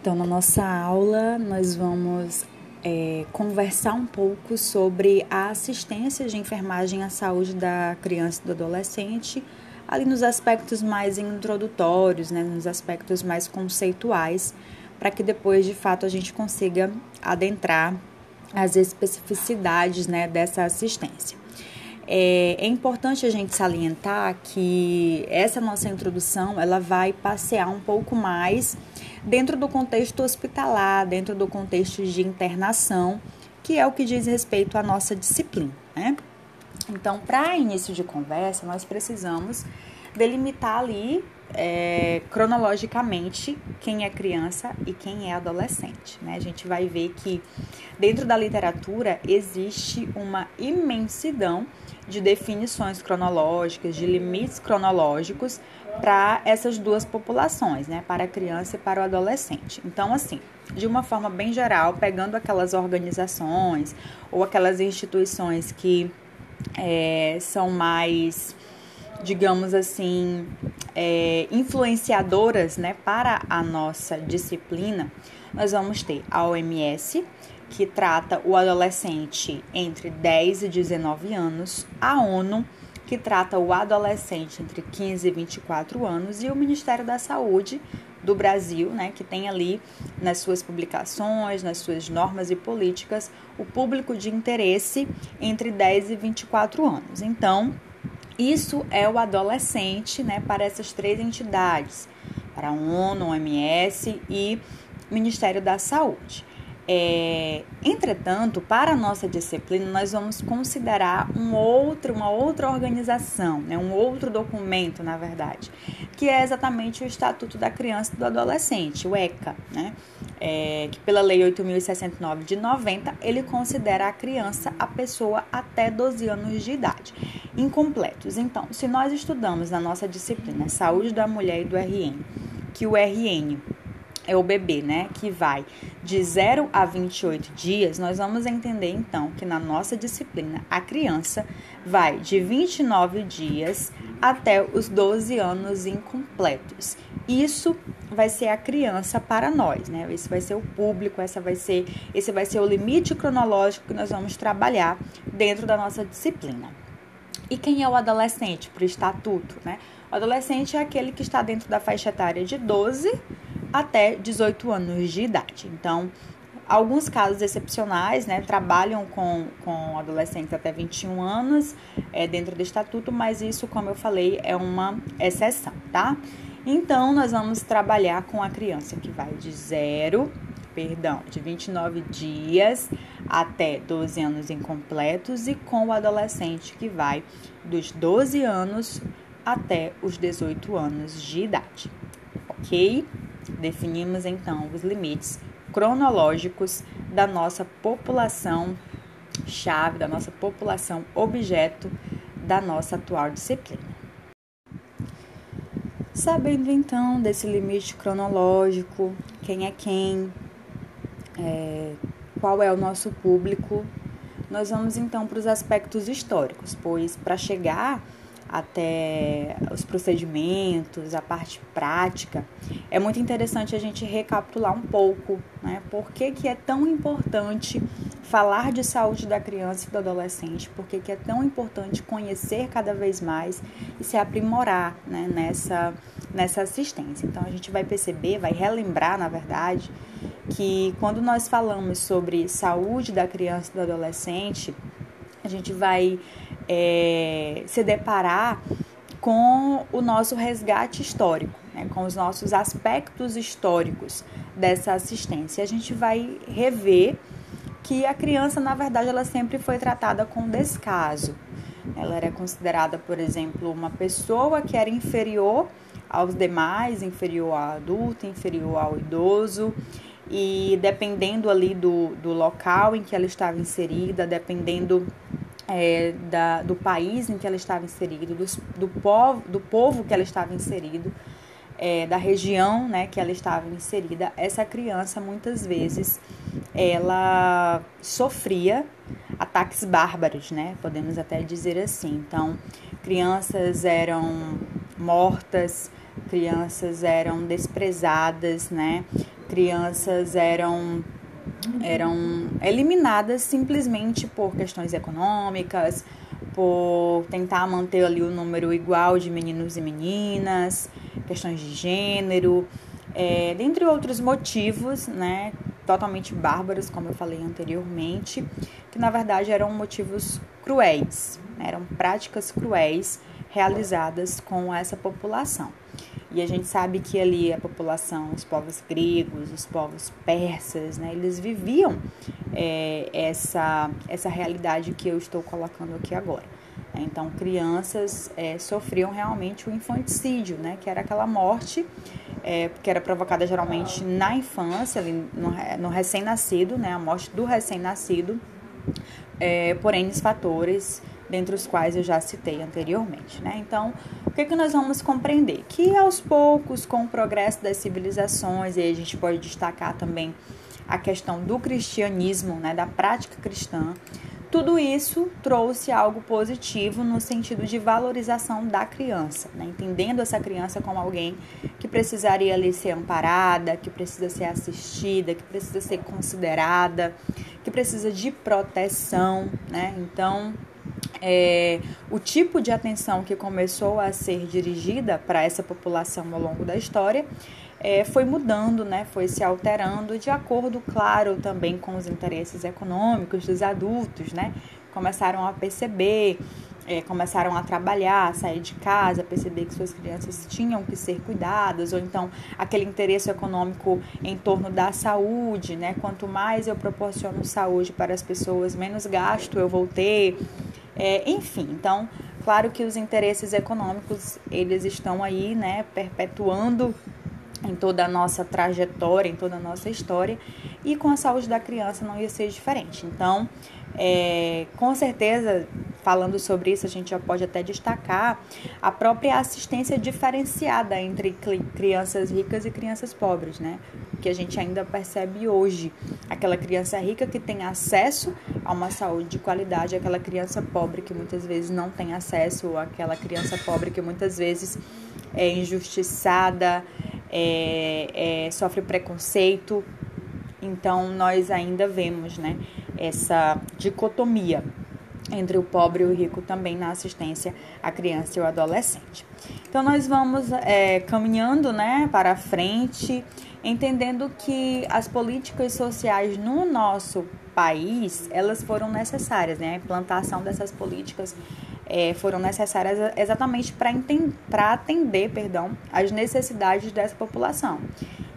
Então, na nossa aula, nós vamos é, conversar um pouco sobre a assistência de enfermagem à saúde da criança e do adolescente, ali nos aspectos mais introdutórios, né, nos aspectos mais conceituais, para que depois, de fato, a gente consiga adentrar as especificidades né, dessa assistência. É, é, importante a gente salientar que essa nossa introdução ela vai passear um pouco mais dentro do contexto hospitalar, dentro do contexto de internação, que é o que diz respeito à nossa disciplina. Né? Então, para início de conversa, nós precisamos delimitar ali é, cronologicamente quem é criança e quem é adolescente. Né? A gente vai ver que dentro da literatura existe uma imensidão de definições cronológicas, de limites cronológicos para essas duas populações, né? para a criança e para o adolescente. Então, assim, de uma forma bem geral, pegando aquelas organizações ou aquelas instituições que é, são mais digamos assim, é, influenciadoras né, para a nossa disciplina, nós vamos ter a OMS, que trata o adolescente entre 10 e 19 anos, a ONU, que trata o adolescente entre 15 e 24 anos, e o Ministério da Saúde do Brasil, né, que tem ali nas suas publicações, nas suas normas e políticas, o público de interesse entre 10 e 24 anos. Então, isso é o adolescente né, para essas três entidades, para a ONU, OMS e Ministério da Saúde. É, entretanto, para a nossa disciplina, nós vamos considerar um outro, uma outra organização, né, um outro documento, na verdade, que é exatamente o Estatuto da Criança e do Adolescente, o ECA, né, é, que pela Lei 8.069 de 90, ele considera a criança a pessoa até 12 anos de idade, incompletos. Então, se nós estudamos na nossa disciplina Saúde da Mulher e do RN, que o RN é o bebê, né, que vai de 0 a 28 dias, nós vamos entender então que na nossa disciplina a criança vai de 29 dias até os 12 anos incompletos. Isso vai ser a criança para nós, né? Esse vai ser o público, essa vai ser, esse vai ser o limite cronológico que nós vamos trabalhar dentro da nossa disciplina. E quem é o adolescente para o estatuto, né? O adolescente é aquele que está dentro da faixa etária de 12 até 18 anos de idade. Então, alguns casos excepcionais, né, trabalham com, com adolescentes até 21 anos é, dentro do estatuto, mas isso, como eu falei, é uma exceção, tá? Então, nós vamos trabalhar com a criança que vai de zero, perdão, de 29 dias até 12 anos incompletos e com o adolescente que vai dos 12 anos até os 18 anos de idade, ok? Definimos então os limites cronológicos da nossa população chave, da nossa população objeto da nossa atual disciplina. Sabendo então desse limite cronológico, quem é quem, é, qual é o nosso público, nós vamos então para os aspectos históricos, pois para chegar até os procedimentos, a parte prática, é muito interessante a gente recapitular um pouco, né? Por que, que é tão importante falar de saúde da criança e do adolescente, por que, que é tão importante conhecer cada vez mais e se aprimorar né? nessa, nessa assistência. Então a gente vai perceber, vai relembrar, na verdade, que quando nós falamos sobre saúde da criança e do adolescente, a gente vai é, se deparar com o nosso resgate histórico, né, com os nossos aspectos históricos dessa assistência. A gente vai rever que a criança, na verdade, ela sempre foi tratada com descaso. Ela era considerada, por exemplo, uma pessoa que era inferior aos demais, inferior ao adulto, inferior ao idoso, e dependendo ali do, do local em que ela estava inserida, dependendo é, da, do país em que ela estava inserido, do, do, povo, do povo que ela estava inserido, é, da região né, que ela estava inserida, essa criança muitas vezes ela sofria ataques bárbaros, né? Podemos até dizer assim. Então, crianças eram mortas, crianças eram desprezadas, né? crianças eram eram eliminadas simplesmente por questões econômicas, por tentar manter ali o número igual de meninos e meninas, questões de gênero, é, dentre outros motivos, né, totalmente bárbaros, como eu falei anteriormente, que na verdade eram motivos cruéis, né, eram práticas cruéis realizadas com essa população. E a gente sabe que ali a população, os povos gregos, os povos persas, né, eles viviam é, essa, essa realidade que eu estou colocando aqui agora. Então, crianças é, sofriam realmente o infanticídio, né, que era aquela morte é, que era provocada geralmente na infância, ali no, no recém-nascido, né, a morte do recém-nascido, é, por N fatores, dentre os quais eu já citei anteriormente. Né? Então, o que, que nós vamos compreender? Que aos poucos, com o progresso das civilizações, e a gente pode destacar também a questão do cristianismo, né, da prática cristã, tudo isso trouxe algo positivo no sentido de valorização da criança, né? entendendo essa criança como alguém que precisaria ali ser amparada, que precisa ser assistida, que precisa ser considerada, que precisa de proteção, né? Então, é, o tipo de atenção que começou a ser dirigida para essa população ao longo da história é, foi mudando, né, foi se alterando de acordo, claro, também com os interesses econômicos dos adultos, né? Começaram a perceber, é, começaram a trabalhar, a sair de casa, perceber que suas crianças tinham que ser cuidadas, ou então aquele interesse econômico em torno da saúde, né? Quanto mais eu proporciono saúde para as pessoas, menos gasto eu vou ter. É, enfim, então, claro que os interesses econômicos, eles estão aí, né, perpetuando em toda a nossa trajetória, em toda a nossa história, e com a saúde da criança não ia ser diferente. Então, é, com certeza, falando sobre isso, a gente já pode até destacar a própria assistência diferenciada entre crianças ricas e crianças pobres, né? Que a gente ainda percebe hoje. Aquela criança rica que tem acesso a uma saúde de qualidade, aquela criança pobre que muitas vezes não tem acesso, ou aquela criança pobre que muitas vezes é injustiçada, é, é, sofre preconceito. Então, nós ainda vemos né, essa dicotomia entre o pobre e o rico também na assistência à criança e ao adolescente. Então, nós vamos é, caminhando né, para frente, entendendo que as políticas sociais no nosso país, elas foram necessárias, né? A implantação dessas políticas é, foram necessárias exatamente para atender perdão, as necessidades dessa população.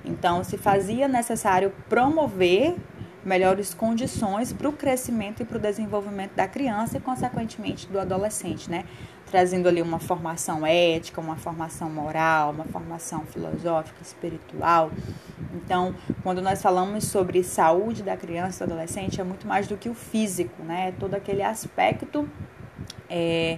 Então, se fazia necessário promover melhores condições para o crescimento e para o desenvolvimento da criança e, consequentemente, do adolescente, né? Trazendo ali uma formação ética, uma formação moral, uma formação filosófica, espiritual. Então, quando nós falamos sobre saúde da criança e do adolescente, é muito mais do que o físico, né? É todo aquele aspecto é,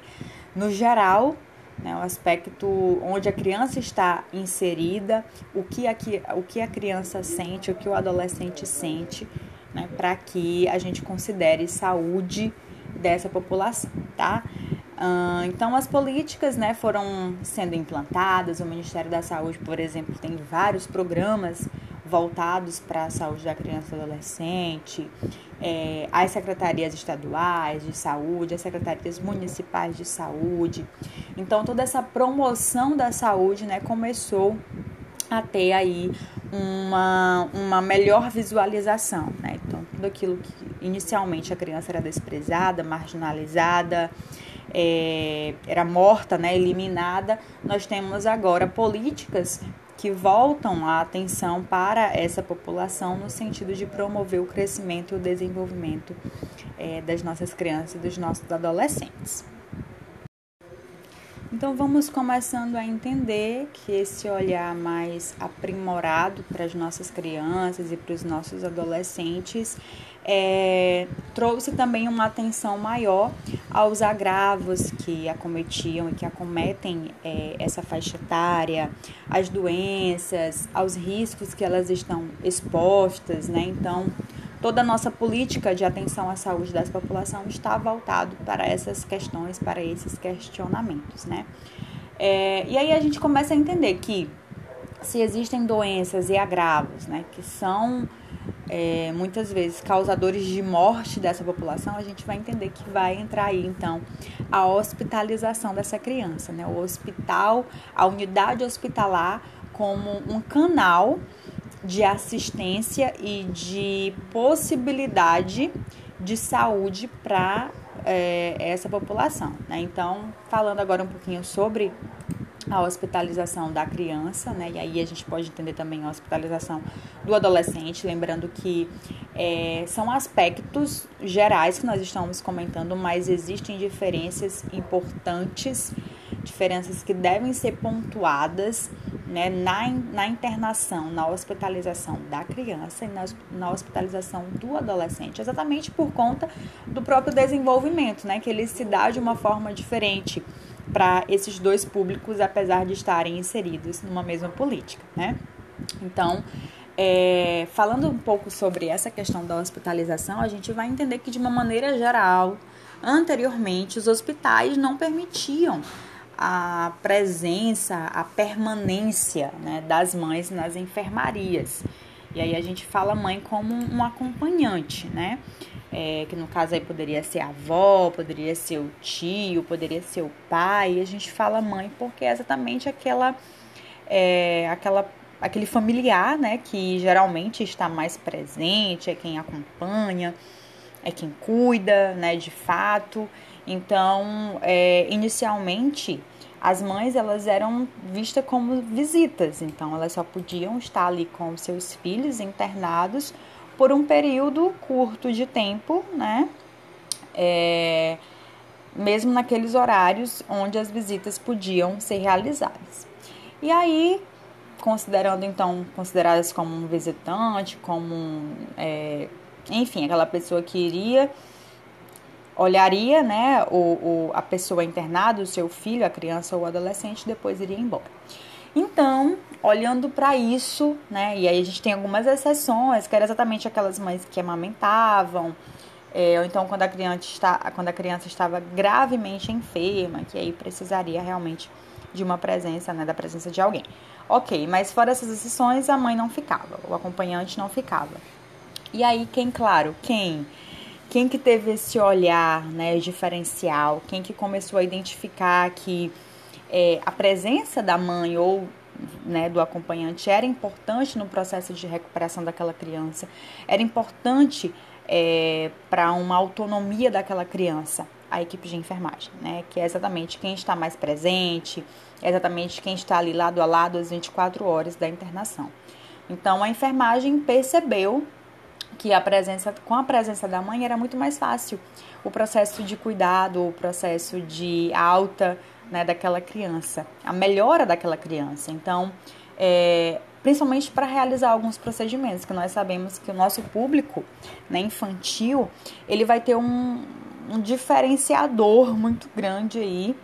no geral, né, o aspecto onde a criança está inserida, o que a, o que a criança sente, o que o adolescente sente, né, para que a gente considere saúde dessa população, tá? Uh, então, as políticas né, foram sendo implantadas. O Ministério da Saúde, por exemplo, tem vários programas voltados para a saúde da criança e adolescente, é, as secretarias estaduais de saúde, as secretarias municipais de saúde. Então, toda essa promoção da saúde né, começou a ter aí uma, uma melhor visualização. Né? Então, tudo aquilo que inicialmente a criança era desprezada, marginalizada, é, era morta, né, eliminada, nós temos agora políticas que voltam a atenção para essa população no sentido de promover o crescimento e o desenvolvimento é, das nossas crianças e dos nossos adolescentes. Então vamos começando a entender que esse olhar mais aprimorado para as nossas crianças e para os nossos adolescentes é, trouxe também uma atenção maior aos agravos que acometiam e que acometem é, essa faixa etária, às doenças, aos riscos que elas estão expostas, né? Então, toda a nossa política de atenção à saúde dessa população está voltado para essas questões, para esses questionamentos, né? É, e aí a gente começa a entender que se existem doenças e agravos, né, que são é, muitas vezes causadores de morte dessa população, a gente vai entender que vai entrar aí então a hospitalização dessa criança, né? O hospital, a unidade hospitalar como um canal de assistência e de possibilidade de saúde para é, essa população. Né? Então, falando agora um pouquinho sobre a hospitalização da criança, né? E aí a gente pode entender também a hospitalização do adolescente, lembrando que é, são aspectos gerais que nós estamos comentando, mas existem diferenças importantes, diferenças que devem ser pontuadas né, na, na internação, na hospitalização da criança e na, na hospitalização do adolescente, exatamente por conta do próprio desenvolvimento, né, que ele se dá de uma forma diferente para esses dois públicos, apesar de estarem inseridos numa mesma política, né? Então, é, falando um pouco sobre essa questão da hospitalização, a gente vai entender que, de uma maneira geral, anteriormente, os hospitais não permitiam a presença, a permanência né, das mães nas enfermarias. E aí a gente fala mãe como um acompanhante, né? É, que no caso aí poderia ser a avó, poderia ser o tio, poderia ser o pai. E a gente fala mãe porque é exatamente aquela, é, aquela, aquele familiar, né? Que geralmente está mais presente, é quem acompanha, é quem cuida, né? De fato. Então, é, inicialmente as mães elas eram vistas como visitas, então elas só podiam estar ali com seus filhos internados por um período curto de tempo, né? É, mesmo naqueles horários onde as visitas podiam ser realizadas. E aí, considerando então consideradas como um visitante, como é, enfim, aquela pessoa que iria olharia, né, o, o, a pessoa internada, o seu filho, a criança ou o adolescente, depois iria embora. Então, olhando para isso, né, e aí a gente tem algumas exceções, que eram exatamente aquelas mães que amamentavam, é, ou então quando a, criança está, quando a criança estava gravemente enferma, que aí precisaria realmente de uma presença, né, da presença de alguém. Ok, mas fora essas exceções, a mãe não ficava, o acompanhante não ficava. E aí, quem, claro, quem quem que teve esse olhar né, diferencial, quem que começou a identificar que é, a presença da mãe ou né, do acompanhante era importante no processo de recuperação daquela criança, era importante é, para uma autonomia daquela criança, a equipe de enfermagem, né, que é exatamente quem está mais presente, é exatamente quem está ali lado a lado às 24 horas da internação. Então a enfermagem percebeu que a presença, com a presença da mãe era muito mais fácil o processo de cuidado, o processo de alta né, daquela criança, a melhora daquela criança. Então, é, principalmente para realizar alguns procedimentos, que nós sabemos que o nosso público né, infantil, ele vai ter um, um diferenciador muito grande aí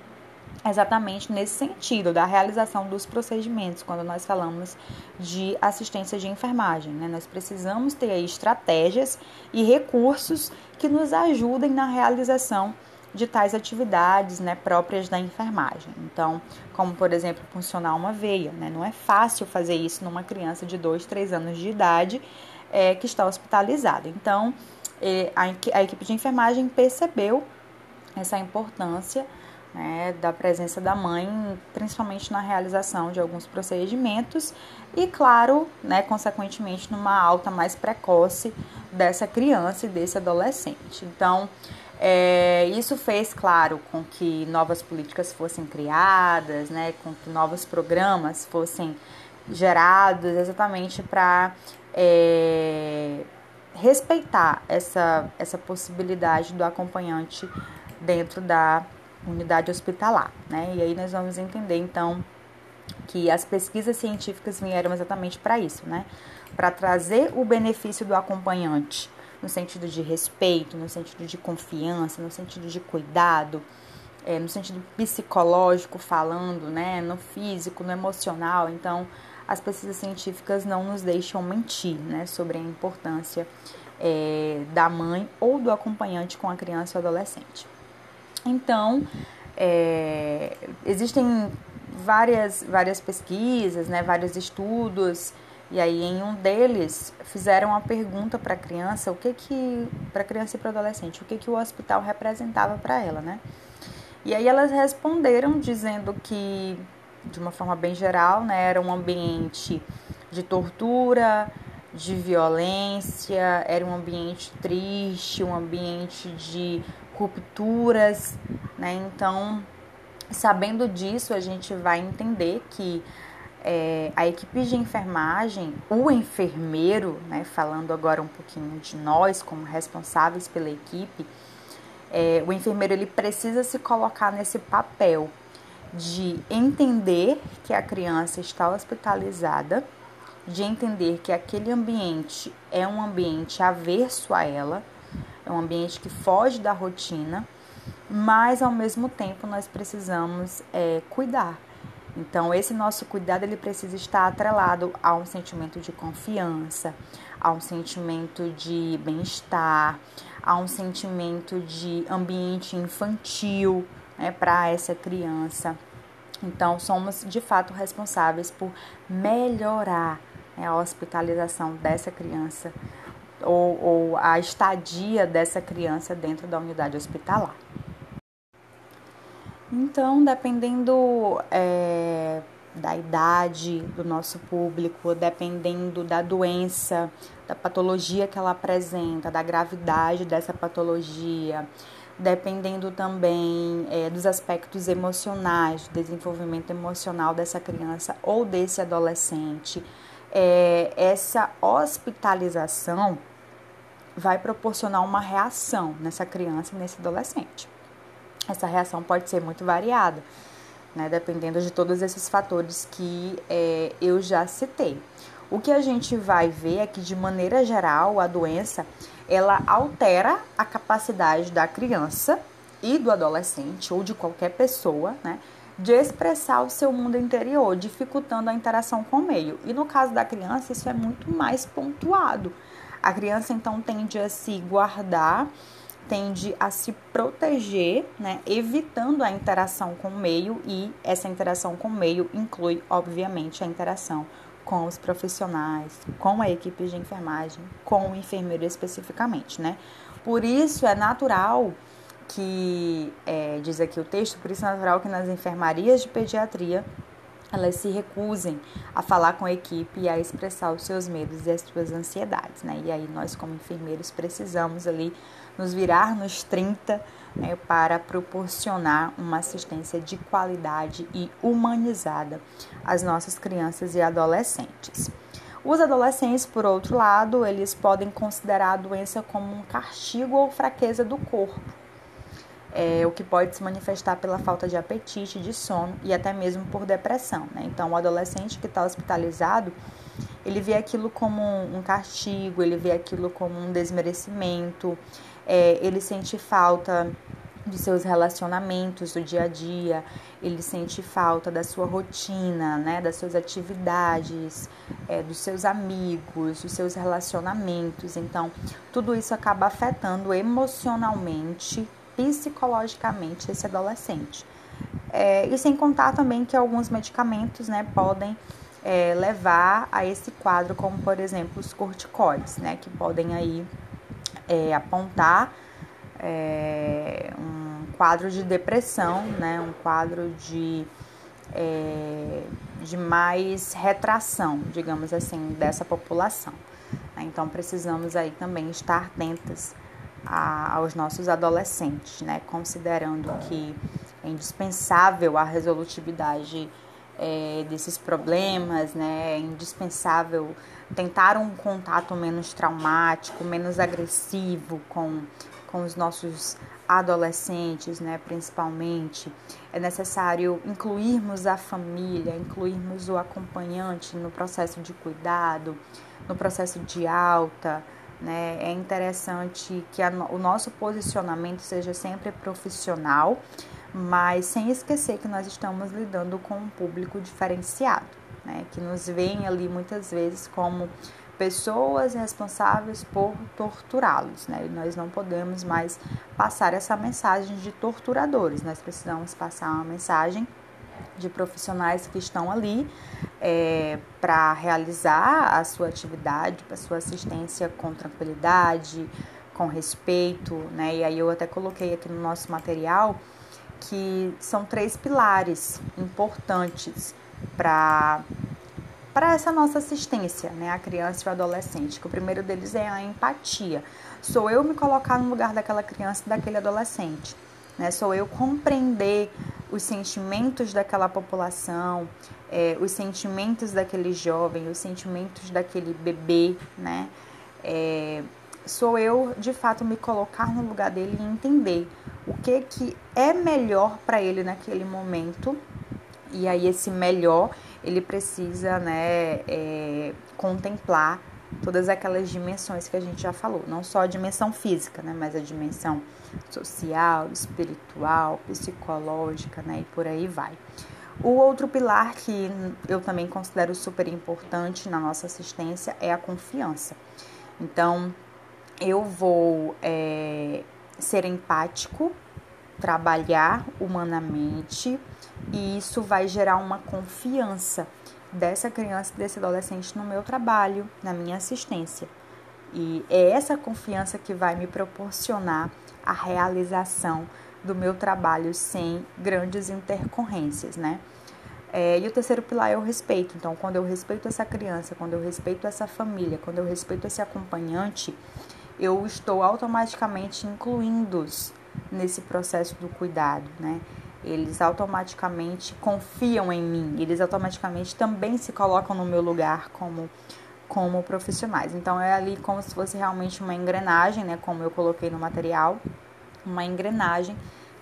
exatamente nesse sentido, da realização dos procedimentos, quando nós falamos de assistência de enfermagem. Né? Nós precisamos ter estratégias e recursos que nos ajudem na realização de tais atividades né, próprias da enfermagem. Então, como por exemplo, funcionar uma veia. Né? Não é fácil fazer isso numa criança de 2, 3 anos de idade é, que está hospitalizada. Então, é, a equipe de enfermagem percebeu essa importância né, da presença da mãe, principalmente na realização de alguns procedimentos e, claro, né, consequentemente, numa alta mais precoce dessa criança e desse adolescente. Então, é, isso fez, claro, com que novas políticas fossem criadas, né, com que novos programas fossem gerados exatamente para é, respeitar essa, essa possibilidade do acompanhante dentro da unidade hospitalar, né? E aí nós vamos entender então que as pesquisas científicas vieram exatamente para isso, né? Para trazer o benefício do acompanhante no sentido de respeito, no sentido de confiança, no sentido de cuidado, é, no sentido psicológico falando, né? No físico, no emocional. Então, as pesquisas científicas não nos deixam mentir, né? Sobre a importância é, da mãe ou do acompanhante com a criança ou adolescente. Então, é, existem várias, várias pesquisas, né, vários estudos, e aí em um deles fizeram uma pergunta para a criança, o que que para criança e para adolescente, o que que o hospital representava para ela, né? E aí elas responderam dizendo que de uma forma bem geral, né, era um ambiente de tortura, de violência, era um ambiente triste, um ambiente de rupturas, né? Então, sabendo disso, a gente vai entender que é, a equipe de enfermagem, o enfermeiro, né, falando agora um pouquinho de nós como responsáveis pela equipe, é, o enfermeiro ele precisa se colocar nesse papel de entender que a criança está hospitalizada, de entender que aquele ambiente é um ambiente averso a ela, é um ambiente que foge da rotina, mas ao mesmo tempo nós precisamos é, cuidar. Então esse nosso cuidado ele precisa estar atrelado a um sentimento de confiança, a um sentimento de bem-estar, a um sentimento de ambiente infantil né, para essa criança. Então somos de fato responsáveis por melhorar né, a hospitalização dessa criança ou, ou a estadia dessa criança dentro da unidade hospitalar. Então, dependendo é, da idade do nosso público, dependendo da doença, da patologia que ela apresenta, da gravidade dessa patologia, dependendo também é, dos aspectos emocionais, do desenvolvimento emocional dessa criança ou desse adolescente, é, essa hospitalização vai proporcionar uma reação nessa criança e nesse adolescente. Essa reação pode ser muito variada, né, dependendo de todos esses fatores que é, eu já citei. O que a gente vai ver é que, de maneira geral, a doença ela altera a capacidade da criança e do adolescente ou de qualquer pessoa, né, de expressar o seu mundo interior, dificultando a interação com o meio. E no caso da criança, isso é muito mais pontuado. A criança então tende a se guardar, tende a se proteger, né, evitando a interação com o meio e essa interação com o meio inclui, obviamente, a interação com os profissionais, com a equipe de enfermagem, com o enfermeiro especificamente, né? Por isso é natural que, é, diz aqui o texto, por isso é natural que nas enfermarias de pediatria elas se recusem a falar com a equipe e a expressar os seus medos e as suas ansiedades, né? E aí nós como enfermeiros precisamos ali nos virar nos 30 né, para proporcionar uma assistência de qualidade e humanizada às nossas crianças e adolescentes. Os adolescentes, por outro lado, eles podem considerar a doença como um castigo ou fraqueza do corpo é, o que pode se manifestar pela falta de apetite, de sono e até mesmo por depressão. Né? Então, o adolescente que está hospitalizado, ele vê aquilo como um castigo, ele vê aquilo como um desmerecimento, é, ele sente falta de seus relacionamentos do dia a dia, ele sente falta da sua rotina, né, das suas atividades, é, dos seus amigos, dos seus relacionamentos. Então, tudo isso acaba afetando emocionalmente psicologicamente esse adolescente. É, e sem contar também que alguns medicamentos né, podem é, levar a esse quadro, como por exemplo os corticoides, né, que podem aí é, apontar é, um quadro de depressão, né, um quadro de, é, de mais retração, digamos assim, dessa população. Então precisamos aí também estar atentas a, aos nossos adolescentes, né? considerando que é indispensável a resolutividade é, desses problemas, né? é indispensável tentar um contato menos traumático, menos agressivo com, com os nossos adolescentes, né, principalmente, é necessário incluirmos a família, incluirmos o acompanhante no processo de cuidado, no processo de alta, né? É interessante que a, o nosso posicionamento seja sempre profissional, mas sem esquecer que nós estamos lidando com um público diferenciado, né? que nos veem ali muitas vezes como pessoas responsáveis por torturá-los. Né? E nós não podemos mais passar essa mensagem de torturadores, nós precisamos passar uma mensagem de profissionais que estão ali é, para realizar a sua atividade, para sua assistência com tranquilidade, com respeito, né? E aí eu até coloquei aqui no nosso material que são três pilares importantes para para essa nossa assistência, né, a criança e o adolescente. Que o primeiro deles é a empatia. Sou eu me colocar no lugar daquela criança e daquele adolescente, né? Sou eu compreender os sentimentos daquela população, é, os sentimentos daquele jovem, os sentimentos daquele bebê, né? É, sou eu de fato me colocar no lugar dele e entender o que que é melhor para ele naquele momento e aí esse melhor ele precisa né é, contemplar todas aquelas dimensões que a gente já falou. Não só a dimensão física né mas a dimensão social espiritual psicológica né e por aí vai. O outro pilar que eu também considero super importante na nossa assistência é a confiança. Então eu vou é, ser empático, trabalhar humanamente e isso vai gerar uma confiança dessa criança, desse adolescente no meu trabalho, na minha assistência. E é essa confiança que vai me proporcionar a realização do meu trabalho sem grandes intercorrências, né? É, e o terceiro pilar é o respeito. Então, quando eu respeito essa criança, quando eu respeito essa família, quando eu respeito esse acompanhante, eu estou automaticamente incluindo-os nesse processo do cuidado, né? Eles automaticamente confiam em mim, eles automaticamente também se colocam no meu lugar como como profissionais. Então é ali como se fosse realmente uma engrenagem, né, como eu coloquei no material, uma engrenagem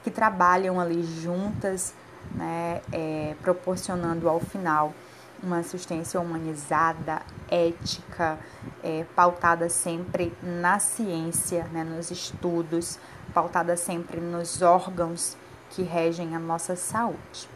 que trabalham ali juntas, né, é, proporcionando ao final uma assistência humanizada, ética, é, pautada sempre na ciência, né, nos estudos, pautada sempre nos órgãos que regem a nossa saúde.